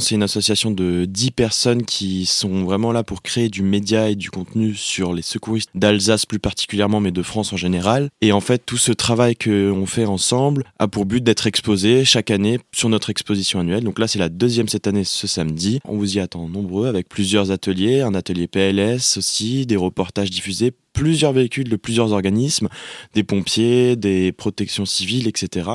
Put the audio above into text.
C'est une association de 10 personnes qui sont vraiment là pour créer du média et du contenu sur les secouristes d'Alsace plus particulièrement, mais de France en général. Et en fait, tout ce travail qu'on fait ensemble a pour but d'être exposé chaque année sur notre exposition annuelle. Donc là, c'est la deuxième cette année ce samedi. On vous y attend nombreux avec plusieurs ateliers, un atelier PLS aussi, des reportages diffusés plusieurs véhicules de plusieurs organismes, des pompiers, des protections civiles, etc.